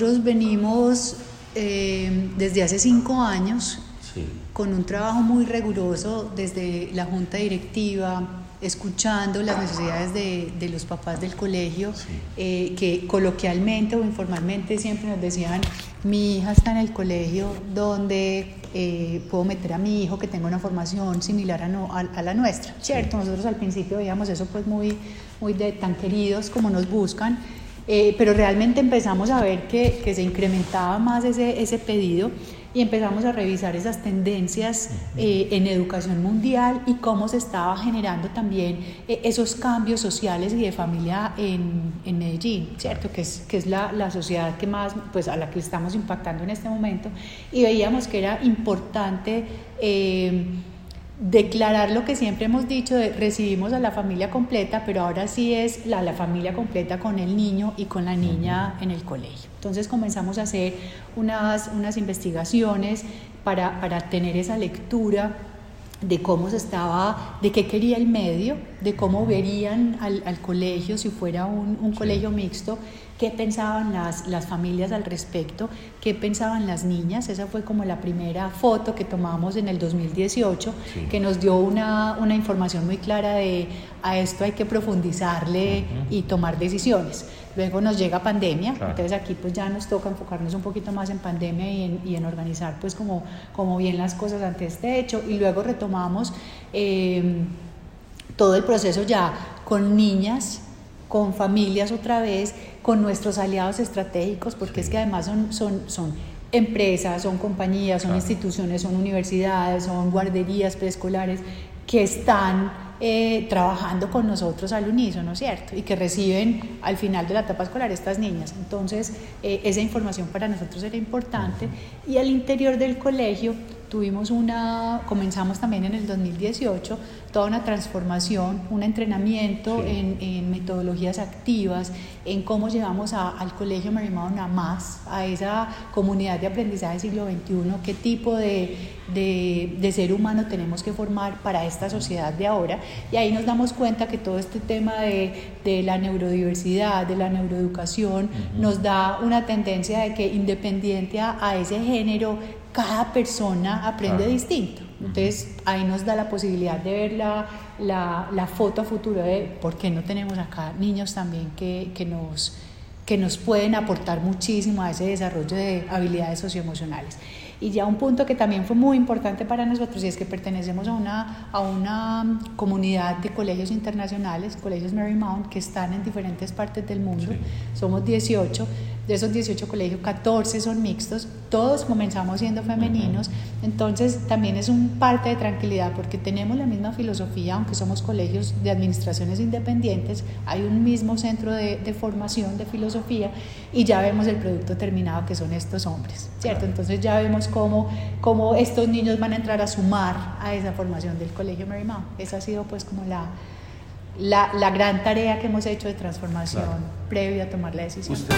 nosotros venimos eh, desde hace cinco años con un trabajo muy riguroso desde la junta directiva, escuchando las necesidades de, de los papás del colegio, eh, que coloquialmente o informalmente siempre nos decían, mi hija está en el colegio donde eh, puedo meter a mi hijo que tenga una formación similar a, no, a, la nuestra, ¿cierto? Nosotros al principio veíamos eso pues muy, muy de tan queridos como nos buscan, eh, pero realmente empezamos a ver que, que se incrementaba más ese, ese pedido y empezamos a revisar esas tendencias eh, en educación mundial y cómo se estaba generando también eh, esos cambios sociales y de familia en, en Medellín, ¿cierto? Que es, que es la, la, sociedad que más, pues a la que estamos impactando en este momento. Y veíamos que era importante eh, declarar lo que siempre hemos dicho, de recibimos a la familia completa, pero ahora sí es la, la familia completa con el niño y con la niña en el colegio. Entonces comenzamos a hacer unas, unas investigaciones para, para tener esa lectura de cómo se estaba, de qué quería el medio, de cómo verían al, al colegio si fuera un, un colegio mixto qué pensaban las, las familias al respecto, qué pensaban las niñas. Esa fue como la primera foto que tomamos en el 2018, que nos dio una, una, información muy clara de a esto hay que profundizarle y tomar decisiones. Luego nos llega pandemia, entonces aquí pues ya nos toca enfocarnos un poquito más en pandemia y en, y en organizar pues como, como bien las cosas ante este hecho. Y luego retomamos eh, todo el proceso ya con niñas, con familias otra vez, con nuestros aliados estratégicos, porque es que además son, son, son empresas, son compañías, son instituciones, son universidades, son guarderías preescolares que están eh, trabajando con nosotros al unísono, ¿cierto? Y que reciben al final de la etapa escolar estas niñas. Entonces, eh, esa información para nosotros era importante. Y al interior del colegio tuvimos una, comenzamos también en el 2018, toda una transformación, un entrenamiento en, en, metodologías activas, en cómo llevamos a, al colegio Marimón a más, a esa comunidad de aprendizaje del siglo XXI, qué tipo de, de, de, ser humano tenemos que formar para esta sociedad de ahora. Y ahí nos damos cuenta que todo este tema de, de la neurodiversidad, de la neuroeducación, uh -huh. nos da una tendencia de que independiente a, a ese género, cada persona aprende distinto. Entonces ahí nos da la posibilidad de ver la, la, la, foto a futuro de por qué no tenemos acá niños también que, que, nos, que nos pueden aportar muchísimo a ese desarrollo de habilidades socioemocionales. Y ya un punto que también fue muy importante para nosotros y es que pertenecemos a una, a una comunidad de colegios internacionales, colegios Marymount, que están en diferentes partes del mundo. Sí. Somos 18 de esos 18 colegios, 14 son mixtos, todos comenzamos siendo femeninos, uh -huh. entonces también es un parte de tranquilidad porque tenemos la misma filosofía, aunque somos colegios de administraciones independientes, hay un mismo centro de, de formación de filosofía y ya vemos el producto terminado que son estos hombres, ¿cierto? Entonces ya vemos cómo, cómo estos niños van a entrar a sumar a esa formación del colegio Marymount. Esa ha sido pues como la, la, la, gran tarea que hemos hecho de transformación claro. previo a tomar la decisión. Usted.